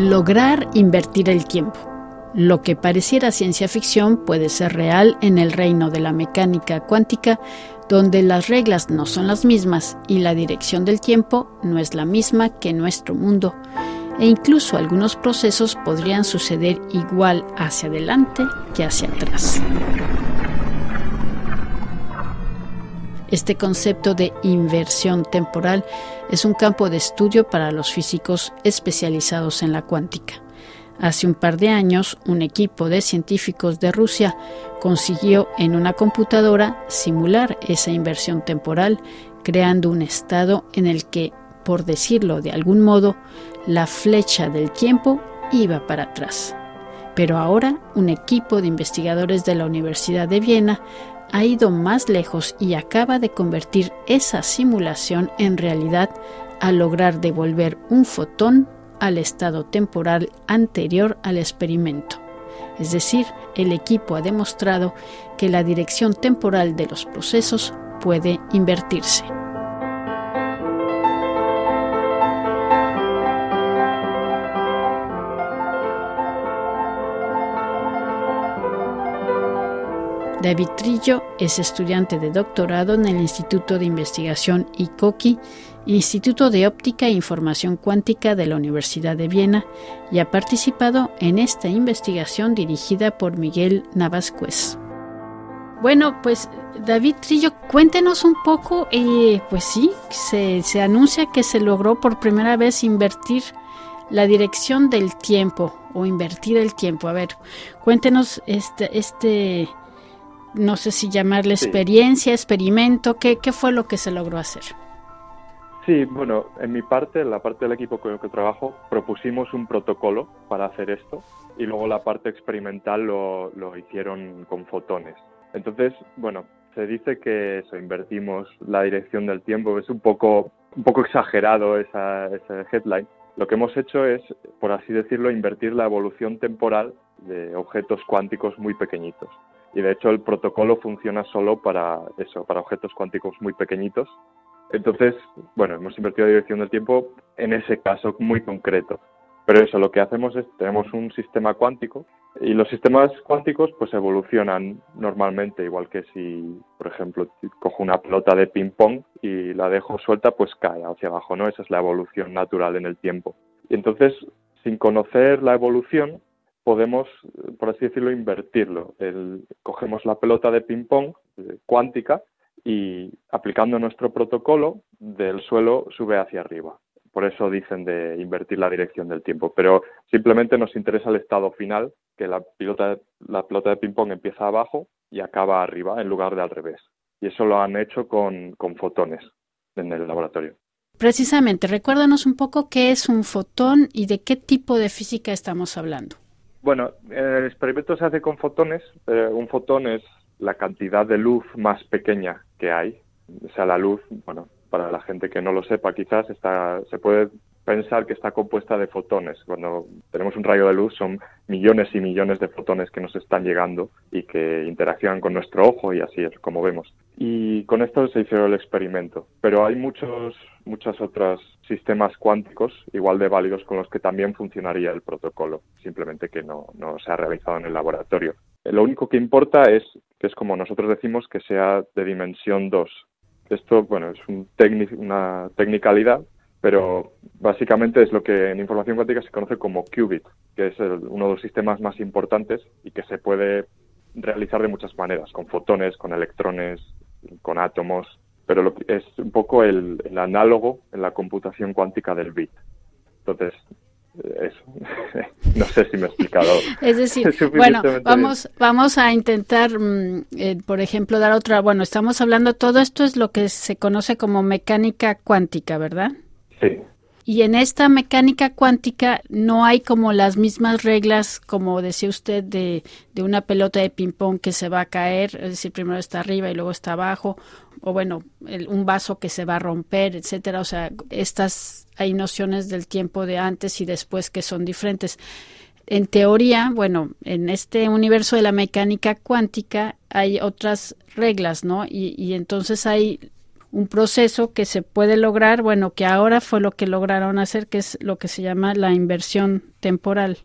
Lograr invertir el tiempo. Lo que pareciera ciencia ficción puede ser real en el reino de la mecánica cuántica, donde las reglas no son las mismas y la dirección del tiempo no es la misma que nuestro mundo, e incluso algunos procesos podrían suceder igual hacia adelante que hacia atrás. Este concepto de inversión temporal es un campo de estudio para los físicos especializados en la cuántica. Hace un par de años, un equipo de científicos de Rusia consiguió en una computadora simular esa inversión temporal, creando un estado en el que, por decirlo de algún modo, la flecha del tiempo iba para atrás. Pero ahora un equipo de investigadores de la Universidad de Viena ha ido más lejos y acaba de convertir esa simulación en realidad al lograr devolver un fotón al estado temporal anterior al experimento. Es decir, el equipo ha demostrado que la dirección temporal de los procesos puede invertirse. David Trillo es estudiante de doctorado en el Instituto de Investigación ICOKI, Instituto de Óptica e Información Cuántica de la Universidad de Viena, y ha participado en esta investigación dirigida por Miguel Navascuez. Bueno, pues David Trillo, cuéntenos un poco, eh, pues sí, se, se anuncia que se logró por primera vez invertir la dirección del tiempo o invertir el tiempo. A ver, cuéntenos este, este no sé si llamarle experiencia, experimento, ¿qué, ¿qué fue lo que se logró hacer? Sí, bueno, en mi parte, en la parte del equipo con el que trabajo, propusimos un protocolo para hacer esto y luego la parte experimental lo, lo hicieron con fotones. Entonces, bueno, se dice que eso, invertimos la dirección del tiempo, es un poco, un poco exagerado esa, ese headline. Lo que hemos hecho es, por así decirlo, invertir la evolución temporal de objetos cuánticos muy pequeñitos y de hecho el protocolo funciona solo para eso, para objetos cuánticos muy pequeñitos. Entonces, bueno, hemos invertido la dirección del tiempo en ese caso muy concreto. Pero eso, lo que hacemos es, tenemos un sistema cuántico y los sistemas cuánticos pues evolucionan normalmente, igual que si, por ejemplo, cojo una pelota de ping-pong y la dejo suelta, pues cae hacia abajo, ¿no? Esa es la evolución natural en el tiempo. Y entonces, sin conocer la evolución, podemos, por así decirlo, invertirlo. cogemos la pelota de ping-pong eh, cuántica y aplicando nuestro protocolo, del suelo sube hacia arriba. Por eso dicen de invertir la dirección del tiempo. Pero simplemente nos interesa el estado final, que la, pelota, la pelota de ping-pong empieza abajo y acaba arriba en lugar de al revés. Y eso lo han hecho con, con fotones en el laboratorio. Precisamente, recuérdanos un poco qué es un fotón y de qué tipo de física estamos hablando. Bueno, el experimento se hace con fotones. un fotón es la cantidad de luz más pequeña que hay. O sea, la luz, bueno, para la gente que no lo sepa, quizás está, se puede pensar que está compuesta de fotones. Cuando tenemos un rayo de luz son millones y millones de fotones que nos están llegando y que interaccionan con nuestro ojo y así es como vemos. Y con esto se hizo el experimento. Pero hay muchos, muchos otros sistemas cuánticos igual de válidos con los que también funcionaría el protocolo, simplemente que no, no se ha realizado en el laboratorio. Lo único que importa es que es como nosotros decimos que sea de dimensión 2. Esto, bueno, es un una tecnicalidad pero básicamente es lo que en información cuántica se conoce como qubit, que es uno de los sistemas más importantes y que se puede realizar de muchas maneras, con fotones, con electrones, con átomos, pero es un poco el, análogo en la computación cuántica del bit. Entonces, eh, eso. no sé si me he explicado. Es decir, bueno, vamos, vamos a intentar, mm, eh, por ejemplo, dar otra. Bueno, estamos hablando, todo esto es lo que se conoce como mecánica cuántica, ¿verdad? Y en esta mecánica cuántica no hay como las mismas reglas, como decía usted, de, de una pelota de ping-pong que se va a caer, es decir, primero está arriba y luego está abajo, o bueno, un vaso que se va a romper, etcétera. O sea, estas hay nociones del tiempo de antes y después que son diferentes. En teoría, bueno, en este universo de la mecánica cuántica hay otras reglas, ¿no? Y, y entonces hay un proceso que se puede lograr, bueno, que ahora fue lo que lograron hacer, que es lo que se llama la inversión temporal.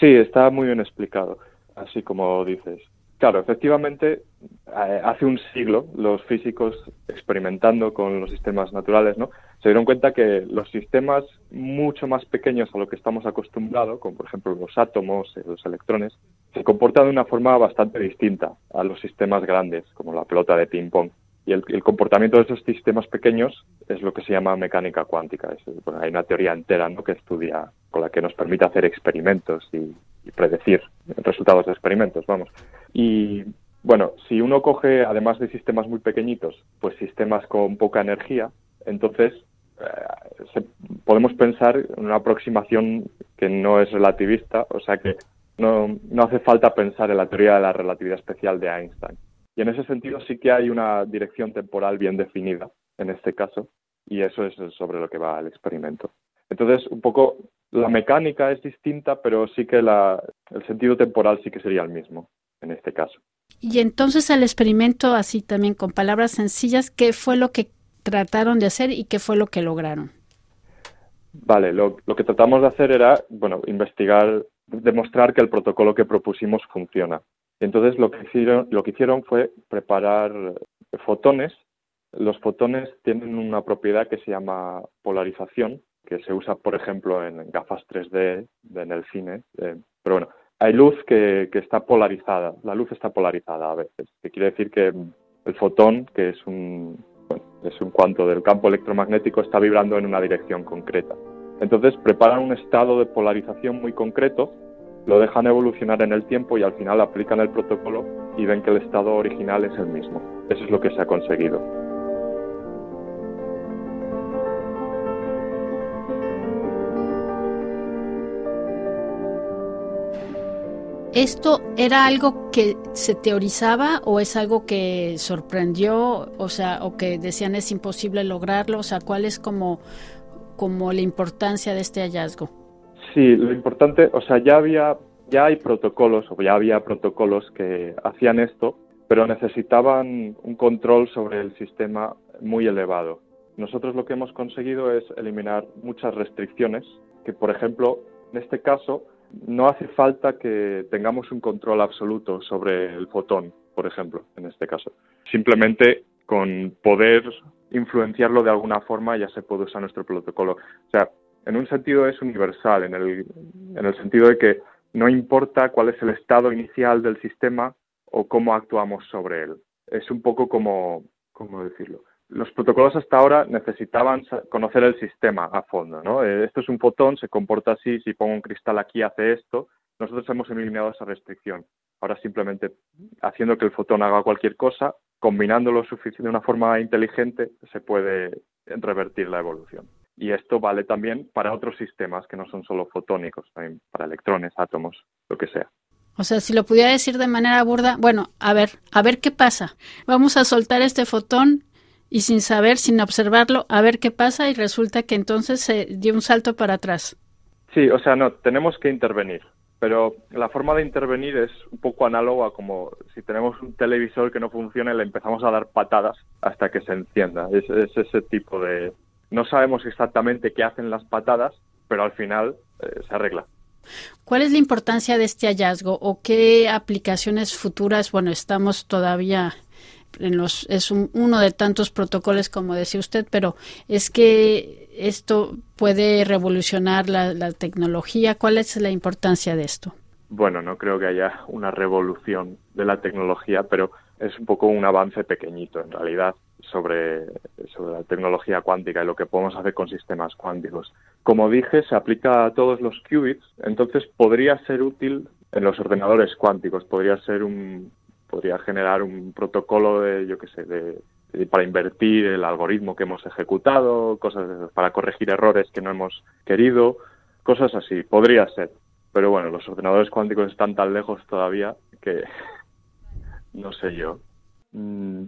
Sí, está muy bien explicado, así como dices. Claro, efectivamente, eh, hace un siglo los físicos experimentando con los sistemas naturales, ¿no? Se dieron cuenta que los sistemas mucho más pequeños a lo que estamos acostumbrados, como por ejemplo los átomos, los electrones, se comportan de una forma bastante distinta a los sistemas grandes, como la pelota de ping pong. Y el, comportamiento de esos sistemas pequeños es lo que se llama mecánica cuántica. hay una teoría entera ¿no? que estudia, con la que nos permite hacer experimentos y, predecir resultados de experimentos, vamos. Y bueno, si uno coge, además de sistemas muy pequeñitos, pues sistemas con poca energía, entonces eh, podemos pensar en una aproximación que no es relativista, o sea que no, no hace falta pensar en la teoría de la relatividad especial de Einstein y en ese sentido sí que hay una dirección temporal bien definida en este caso y eso es sobre lo que va el experimento. Entonces, un poco la mecánica es distinta, pero sí que la, el sentido temporal sí que sería el mismo en este caso. Y entonces el experimento, así también con palabras sencillas, ¿qué fue lo que trataron de hacer y qué fue lo que lograron? Vale, lo, lo que tratamos de hacer era, bueno, investigar, demostrar que el protocolo que propusimos funciona. Entonces lo que hicieron, lo que hicieron fue preparar fotones. Los fotones tienen una propiedad que se llama polarización, que se usa, por ejemplo, en gafas 3D, en el cine. Eh, pero bueno, hay luz que, está polarizada. La luz está polarizada a veces, que quiere decir que el fotón, que es un, es un cuanto del campo electromagnético, está vibrando en una dirección concreta. Entonces preparan un estado de polarización muy concreto lo dejan evolucionar en el tiempo y al final aplican el protocolo y ven que el estado original es el mismo. Eso es lo que se ha conseguido. ¿Esto era algo que se teorizaba o es algo que sorprendió, o sea, o que decían es imposible lograrlo? O sea, ¿cuál es como, como la importancia de este hallazgo? Sí, lo importante, o sea, ya había, ya hay protocolos, o ya había protocolos que hacían esto, pero necesitaban un control sobre el sistema muy elevado. Nosotros lo que hemos conseguido es eliminar muchas restricciones, que por ejemplo, en este caso, no hace falta que tengamos un control absoluto sobre el fotón, por ejemplo, en este caso. Simplemente con poder influenciarlo de alguna forma ya se puede usar nuestro protocolo. O sea, en un sentido es universal, en el, en el sentido de que no importa cuál es el estado inicial del sistema o cómo actuamos sobre él. Es un poco como, ¿cómo decirlo? Los protocolos hasta ahora necesitaban conocer el sistema a fondo, ¿no? Eh, esto es un fotón, se comporta así, si pongo un cristal aquí hace esto. Nosotros hemos eliminado esa restricción. Ahora simplemente haciendo que el fotón haga cualquier cosa, combinándolo de una forma inteligente, se puede revertir la evolución. Y esto vale también para otros sistemas que no son solo fotónicos, también para electrones, átomos, lo que sea. O sea, si lo pudiera decir de manera burda, bueno, a ver, a ver qué pasa. Vamos a soltar este fotón y sin saber, sin observarlo, a ver qué pasa y resulta que entonces se dio un salto para atrás. Sí, o sea, no, tenemos que intervenir, pero la forma de intervenir es un poco análoga como si tenemos un televisor que no funciona y le empezamos a dar patadas hasta que se encienda. es ese tipo de, no sabemos exactamente qué hacen las patadas, pero al final eh, se arregla. ¿Cuál es la importancia de este hallazgo o qué aplicaciones futuras? Bueno, estamos todavía en los es uno de tantos protocolos como decía usted, pero es que esto puede revolucionar la, la tecnología. ¿Cuál es la importancia de esto? Bueno, no creo que haya una revolución de la tecnología, pero es un poco un avance pequeñito en realidad sobre, sobre la tecnología cuántica y lo que podemos hacer con sistemas cuánticos. Como dije, se aplica a todos los qubits, entonces podría ser útil en los ordenadores cuánticos, podría ser un podría generar un protocolo de yo qué sé, de, para invertir el algoritmo que hemos ejecutado, cosas para corregir errores que no hemos querido, cosas así, podría ser. Pero bueno, los ordenadores cuánticos están tan lejos todavía que no sé yo. Mm,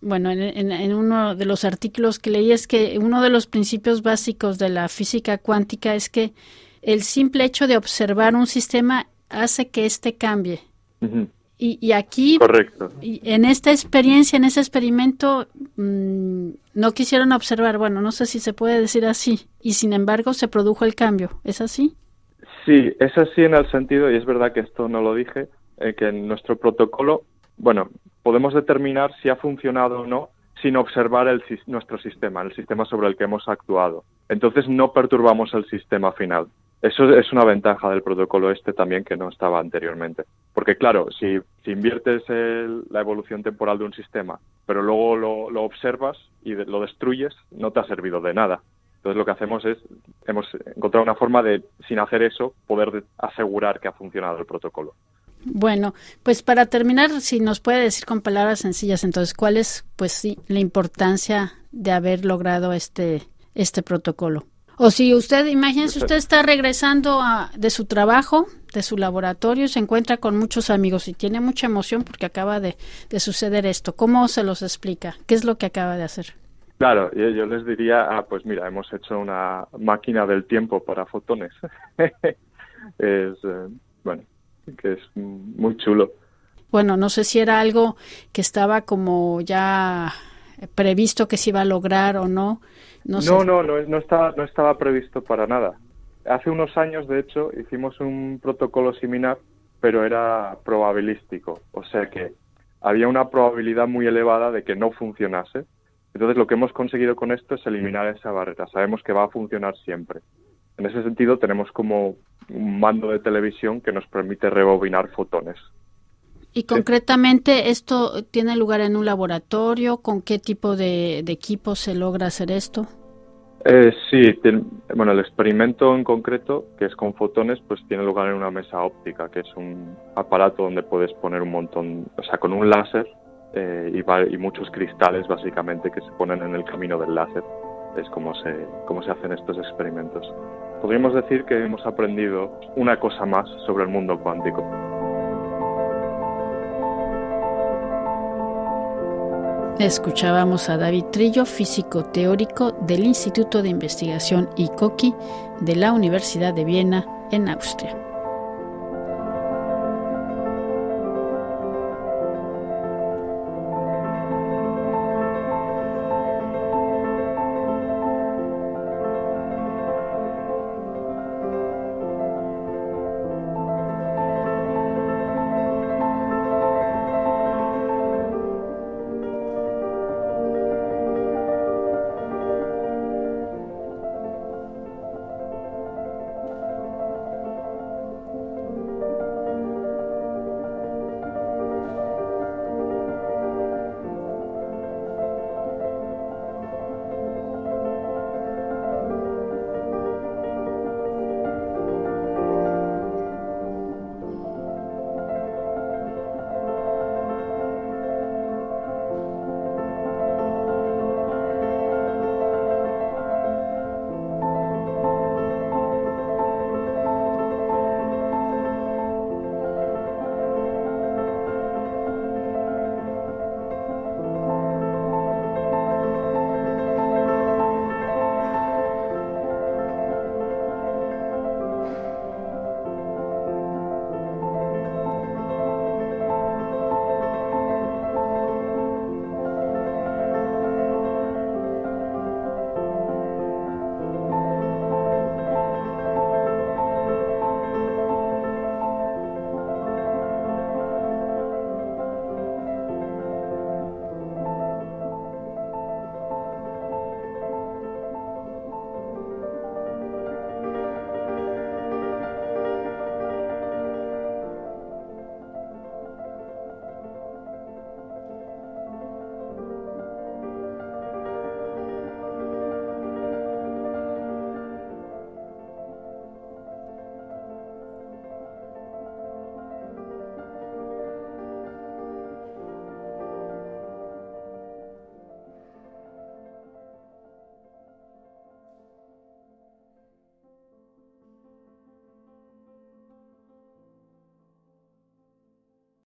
bueno, en, uno de los artículos que leí es que uno de los principios básicos de la física cuántica es que el simple hecho de observar un sistema hace que éste cambie. Y, aquí, Correcto. Y en esta experiencia, en ese experimento, mm, no quisieron observar, bueno, no sé si se puede decir así, y sin embargo se produjo el cambio, ¿es así? Sí, es así en el sentido, y es verdad que esto no lo dije, eh, que en nuestro protocolo, bueno, podemos determinar si ha funcionado o no sin observar el, nuestro sistema, el sistema sobre el que hemos actuado. Entonces no perturbamos el sistema final. Eso es una ventaja del protocolo este también que no estaba anteriormente. Porque claro, si, inviertes la evolución temporal de un sistema, pero luego lo, observas y lo destruyes, no te ha servido de nada. Entonces lo que hacemos es, hemos encontrado una forma de, sin hacer eso, poder asegurar que ha funcionado el protocolo. Bueno, pues para terminar, si nos puede decir con palabras sencillas, entonces, ¿cuál es, pues sí, la importancia de haber logrado este, este protocolo? O si usted, imagínese, usted está regresando a, de su trabajo, de su laboratorio, se encuentra con muchos amigos y tiene mucha emoción porque acaba de, suceder esto. ¿Cómo se los explica? ¿Qué es lo que acaba de hacer? Claro, yo, yo les diría, ah, pues mira, hemos hecho una máquina del tiempo para fotones. es, eh, bueno, que es muy chulo. Bueno, no sé si era algo que estaba como ya previsto que se iba a lograr o no, no, no, no, no, estaba, no estaba previsto para nada. Hace unos años, de hecho, hicimos un protocolo similar, pero era probabilístico. O sea que había una probabilidad muy elevada de que no funcionase. Entonces, lo que hemos conseguido con esto es eliminar esa barrera. Sabemos que va a funcionar siempre. En ese sentido, tenemos como un mando de televisión que nos permite rebobinar fotones. Y concretamente, ¿esto tiene lugar en un laboratorio? ¿Con qué tipo de, de equipo se logra hacer esto? Eh, sí, bueno, el experimento en concreto, que es con fotones, pues tiene lugar en una mesa óptica, que es un aparato donde puedes poner un montón, o sea, con un láser eh, y, y, muchos cristales, básicamente, que se ponen en el camino del láser. Es como se, como se hacen estos experimentos. Podríamos decir que hemos aprendido una cosa más sobre el mundo cuántico. Escuchábamos a David Trillo, físico teórico del Instituto de Investigación ICOKI de la Universidad de Viena en Austria.